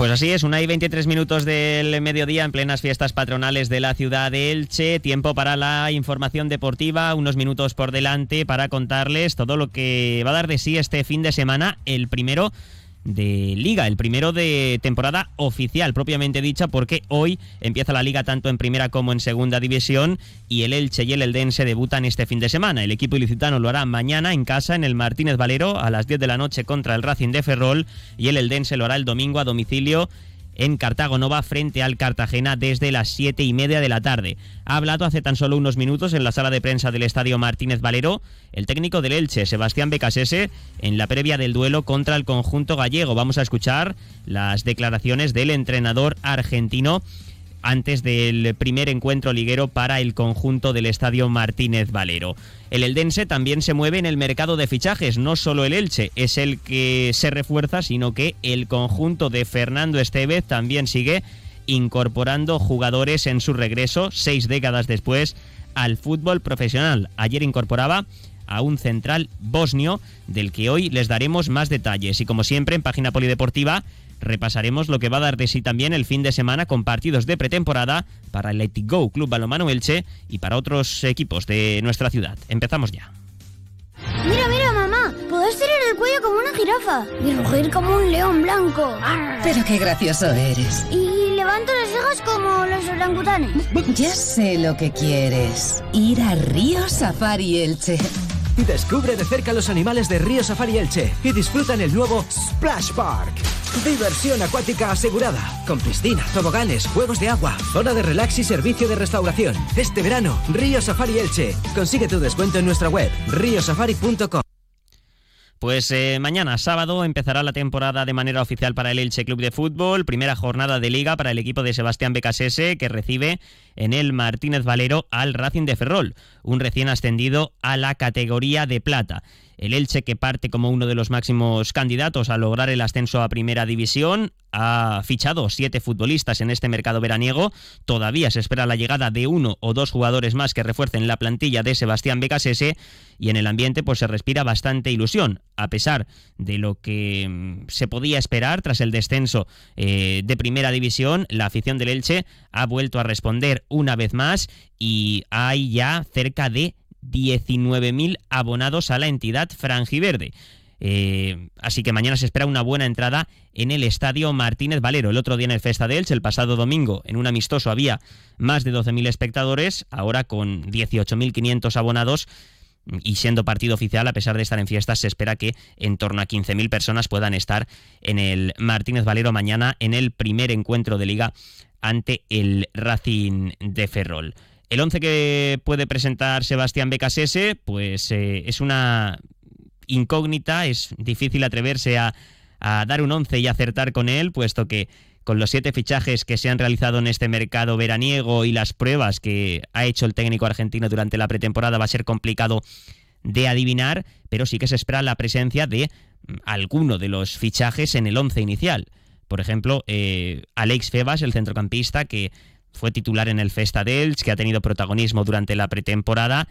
Pues así es, una y 23 minutos del mediodía en plenas fiestas patronales de la ciudad de Elche. Tiempo para la información deportiva, unos minutos por delante para contarles todo lo que va a dar de sí este fin de semana, el primero de liga, el primero de temporada oficial propiamente dicha, porque hoy empieza la liga tanto en primera como en segunda división y el Elche y el Eldense debutan este fin de semana. El equipo ilicitano lo hará mañana en casa en el Martínez Valero a las 10 de la noche contra el Racing de Ferrol y el Eldense lo hará el domingo a domicilio en Cartago Nova frente al Cartagena desde las siete y media de la tarde. Ha hablado hace tan solo unos minutos en la sala de prensa del Estadio Martínez Valero el técnico del Elche, Sebastián Becasese, en la previa del duelo contra el conjunto gallego. Vamos a escuchar las declaraciones del entrenador argentino antes del primer encuentro liguero para el conjunto del Estadio Martínez Valero. El Eldense también se mueve en el mercado de fichajes, no solo el Elche es el que se refuerza, sino que el conjunto de Fernando Estevez también sigue incorporando jugadores en su regreso, seis décadas después, al fútbol profesional. Ayer incorporaba a un central bosnio, del que hoy les daremos más detalles. Y como siempre, en página polideportiva repasaremos lo que va a dar de sí también el fin de semana con partidos de pretemporada para el Let Go Club Balomano Elche y para otros equipos de nuestra ciudad. Empezamos ya. Mira, mira, mamá, puedo estirar el cuello como una jirafa y rugir como un león blanco. Pero qué gracioso eres. Y levanto las cejas como los orangutanes. Ya sé lo que quieres. Ir a Río Safari Elche. Descubre de cerca los animales de Río Safari Elche y disfruta en el nuevo Splash Park. Diversión acuática asegurada, con piscina, toboganes, juegos de agua, zona de relax y servicio de restauración. Este verano, Río Safari Elche. Consigue tu descuento en nuestra web, riosafari.com. Pues eh, mañana, sábado, empezará la temporada de manera oficial para el Elche Club de Fútbol. Primera jornada de liga para el equipo de Sebastián Becasese, que recibe en el Martínez Valero al Racing de Ferrol, un recién ascendido a la categoría de plata. El Elche, que parte como uno de los máximos candidatos a lograr el ascenso a Primera División, ha fichado siete futbolistas en este mercado veraniego. Todavía se espera la llegada de uno o dos jugadores más que refuercen la plantilla de Sebastián Becasese y en el ambiente pues se respira bastante ilusión, a pesar de lo que mm, se podía esperar tras el descenso eh, de Primera División. La afición del Elche ha vuelto a responder una vez más y hay ya cerca de 19.000 abonados a la entidad franjiverde. Eh, así que mañana se espera una buena entrada en el estadio Martínez Valero. El otro día en el Festa de Elche, el pasado domingo, en un amistoso había más de 12.000 espectadores, ahora con 18.500 abonados y siendo partido oficial, a pesar de estar en fiestas, se espera que en torno a 15.000 personas puedan estar en el Martínez Valero mañana en el primer encuentro de liga ante el Racing de Ferrol. El 11 que puede presentar Sebastián Becasese, pues eh, es una incógnita, es difícil atreverse a, a dar un 11 y acertar con él, puesto que con los siete fichajes que se han realizado en este mercado veraniego y las pruebas que ha hecho el técnico argentino durante la pretemporada va a ser complicado de adivinar, pero sí que se espera la presencia de mm, alguno de los fichajes en el 11 inicial. Por ejemplo, eh, Alex Febas, el centrocampista, que fue titular en el Festa dels, que ha tenido protagonismo durante la pretemporada.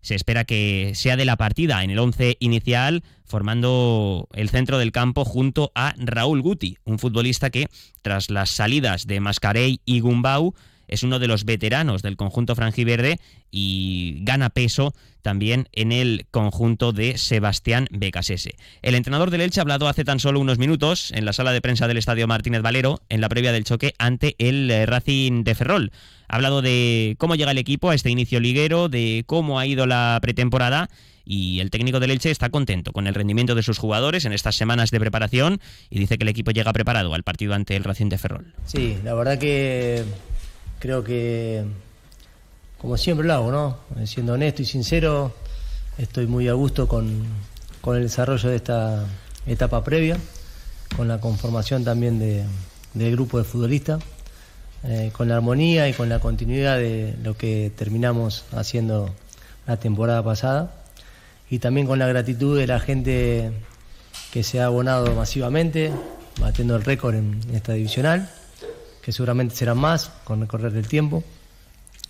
Se espera que sea de la partida en el 11 inicial, formando el centro del campo junto a Raúl Guti, un futbolista que, tras las salidas de Mascarey y Gumbau, es uno de los veteranos del conjunto franjiverde y gana peso también en el conjunto de Sebastián Becasese. El entrenador del Elche ha hablado hace tan solo unos minutos en la sala de prensa del Estadio Martínez Valero en la previa del choque ante el eh, Racing de Ferrol. Ha hablado de cómo llega el equipo a este inicio liguero, de cómo ha ido la pretemporada y el técnico del Elche está contento con el rendimiento de sus jugadores en estas semanas de preparación y dice que el equipo llega preparado al partido ante el Racing de Ferrol. Sí, la verdad que creo que, como siempre lo hago, ¿no? Siendo honesto y sincero, estoy muy a gusto con, con el desarrollo de esta etapa previa, con la conformación también de, del grupo de futbolistas, eh, con la armonía y con la continuidad de lo que terminamos haciendo la temporada pasada y también con la gratitud de la gente que se ha abonado masivamente, batiendo el récord en esta divisional que seguramente serán más con el correr del tiempo.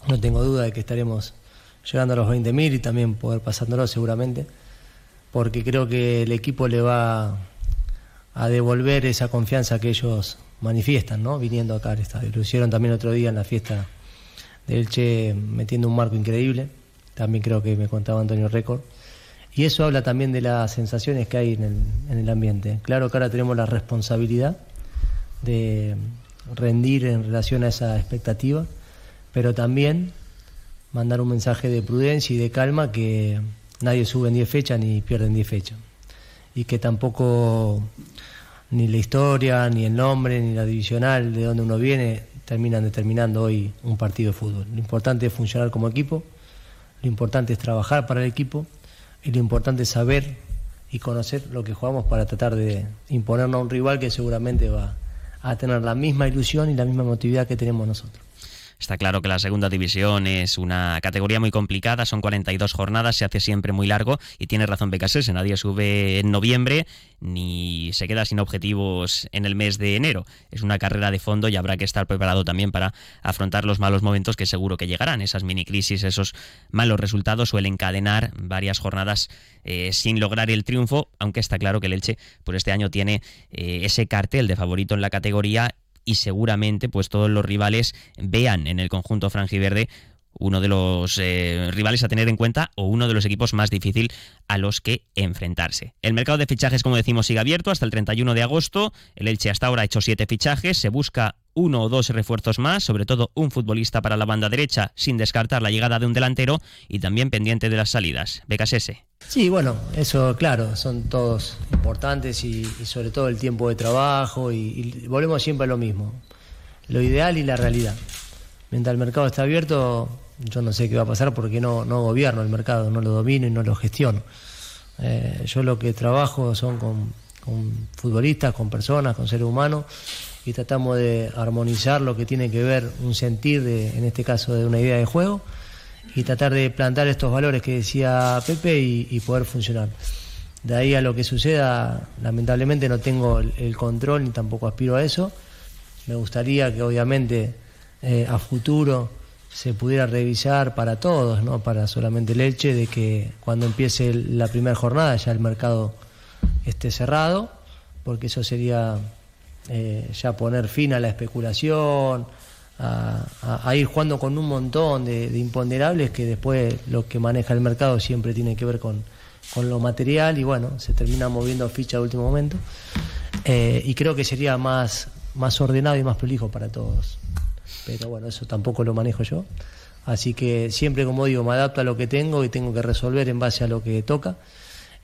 No tengo duda de que estaremos llegando a los 20.000 y también poder pasándolo seguramente, porque creo que el equipo le va a devolver esa confianza que ellos manifiestan, ¿no? Viniendo acá al estadio. Lo hicieron también otro día en la fiesta del Che metiendo un marco increíble. También creo que me contaba Antonio Récord. Y eso habla también de las sensaciones que hay en el, en el ambiente. Claro que ahora tenemos la responsabilidad de rendir en relación a esa expectativa, pero también mandar un mensaje de prudencia y de calma que nadie sube en 10 fechas ni pierde en 10 fechas. Y que tampoco ni la historia, ni el nombre, ni la divisional de donde uno viene terminan determinando hoy un partido de fútbol. Lo importante es funcionar como equipo, lo importante es trabajar para el equipo y lo importante es saber y conocer lo que jugamos para tratar de imponernos a un rival que seguramente va a tener la misma ilusión y la misma emotividad que tenemos nosotros. Está claro que la segunda división es una categoría muy complicada, son 42 jornadas, se hace siempre muy largo y tiene razón Becasese, nadie sube en noviembre ni se queda sin objetivos en el mes de enero. Es una carrera de fondo y habrá que estar preparado también para afrontar los malos momentos que seguro que llegarán. Esas mini crisis, esos malos resultados suelen encadenar varias jornadas eh, sin lograr el triunfo, aunque está claro que el Elche por este año tiene eh, ese cartel de favorito en la categoría y seguramente pues todos los rivales vean en el conjunto franjiverde uno de los eh, rivales a tener en cuenta o uno de los equipos más difícil a los que enfrentarse. El mercado de fichajes, como decimos, sigue abierto hasta el 31 de agosto. El Elche hasta ahora ha hecho siete fichajes. Se busca uno o dos refuerzos más, sobre todo un futbolista para la banda derecha, sin descartar la llegada de un delantero y también pendiente de las salidas. Becas S. Sí, bueno, eso claro, son todos importantes y, sobre todo el tiempo de trabajo y, volvemos siempre a lo mismo, lo ideal y la realidad. Mientras el mercado está abierto, yo no sé qué va a pasar porque no, no gobierno el mercado, no lo domino y no lo gestiono. Eh, yo lo que trabajo son con, futbolistas, con personas, con seres humanos y tratamos de armonizar lo que tiene que ver un sentir, de, en este caso de una idea de juego, y tratar de plantar estos valores que decía Pepe y, poder funcionar. De ahí a lo que suceda, lamentablemente no tengo el, control ni tampoco aspiro a eso. Me gustaría que obviamente eh, a futuro se pudiera revisar para todos, no para solamente Leche, de que cuando empiece la primera jornada ya el mercado esté cerrado, porque eso sería eh, ya poner fin a la especulación, a, ir jugando con un montón de, imponderables que después lo que maneja el mercado siempre tiene que ver con, lo material y bueno, se termina moviendo ficha de último momento. Eh, y creo que sería más, más ordenado y más prolijo para todos. Pero bueno, eso tampoco lo manejo yo. Así que siempre, como digo, me adapto a lo que tengo y tengo que resolver en base a lo que toca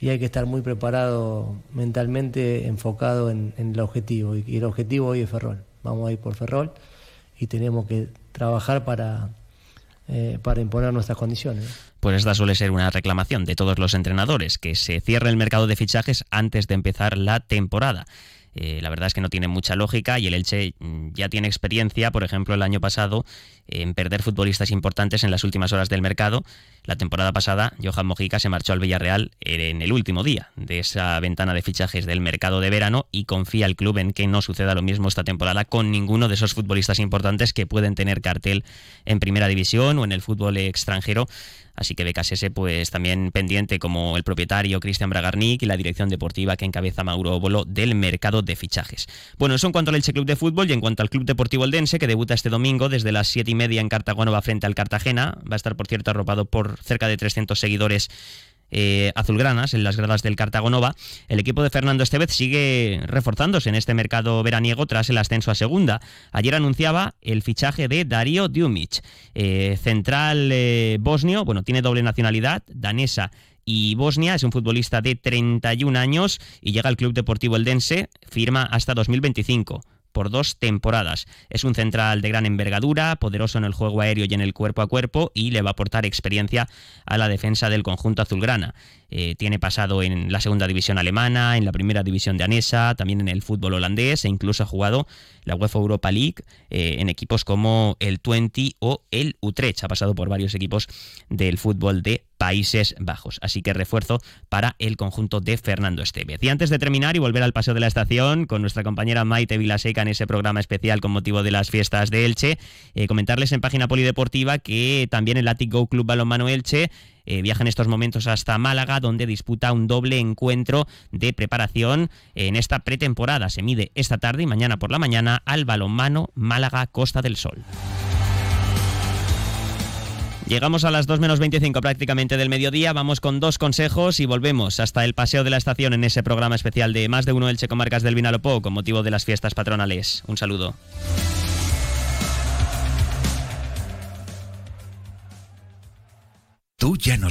y hay que estar muy preparado mentalmente, enfocado en, el objetivo. Y, el objetivo hoy es Ferrol. Vamos a ir por Ferrol y tenemos que trabajar para, eh, para imponer nuestras condiciones. Pues esta suele ser una reclamación de todos los entrenadores, que se cierre el mercado de fichajes antes de empezar la temporada. Eh, la verdad es que no tiene mucha lógica y el Elche mm, ya tiene experiencia, por ejemplo, el año pasado, en perder futbolistas importantes en las últimas horas del mercado. La temporada pasada, Johan Mojica se marchó al Villarreal en el último día de esa ventana de fichajes del mercado de verano y confía el club en que no suceda lo mismo esta temporada con ninguno de esos futbolistas importantes que pueden tener cartel en primera división o en el fútbol extranjero Así que BKSS pues también pendiente como el propietario Cristian Bragarnik y la dirección deportiva que encabeza Mauro Óbolo del mercado de fichajes. Bueno, eso en cuanto al Elche Club de Fútbol y en cuanto al Club Deportivo Eldense que debuta este domingo desde las 7 y media en va frente al Cartagena. Va a estar, por cierto, arropado por cerca de 300 seguidores eh, azulgranas en las gradas del Cartagonova. El equipo de Fernando Estevez sigue reforzándose en este mercado veraniego tras el ascenso a segunda. Ayer anunciaba el fichaje de Darío Djumic, eh, central eh, bosnio, bueno, tiene doble nacionalidad, danesa y Bosnia, es un futbolista de 31 años y llega al Club Deportivo Eldense, firma hasta 2025 por dos temporadas. Es un central de gran envergadura, poderoso en el juego aéreo y en el cuerpo a cuerpo y le va a aportar experiencia a la defensa del conjunto azulgrana. Eh, tiene pasado en la segunda división alemana, en la primera división de Anesa, también en el fútbol holandés e incluso ha jugado la UEFA Europa League eh, en equipos como el Twente o el Utrecht. Ha pasado por varios equipos del fútbol de Países Bajos. Así que refuerzo para el conjunto de Fernando Estevez. Y antes de terminar y volver al paseo de la estación con nuestra compañera Maite Vilaseca en ese programa especial con motivo de las fiestas de Elche, eh, comentarles en página polideportiva que también el Atic Go Club Balonmano Elche eh, viaja en estos momentos hasta Málaga, donde disputa un doble encuentro de preparación en esta pretemporada. Se mide esta tarde y mañana por la mañana al balonmano Málaga Costa del Sol. Llegamos a las 2 menos 25 prácticamente del mediodía, vamos con dos consejos y volvemos hasta el paseo de la estación en ese programa especial de Más de Uno del Checo Marcas del Vinalopó con motivo de las fiestas patronales. Un saludo. Tú ya no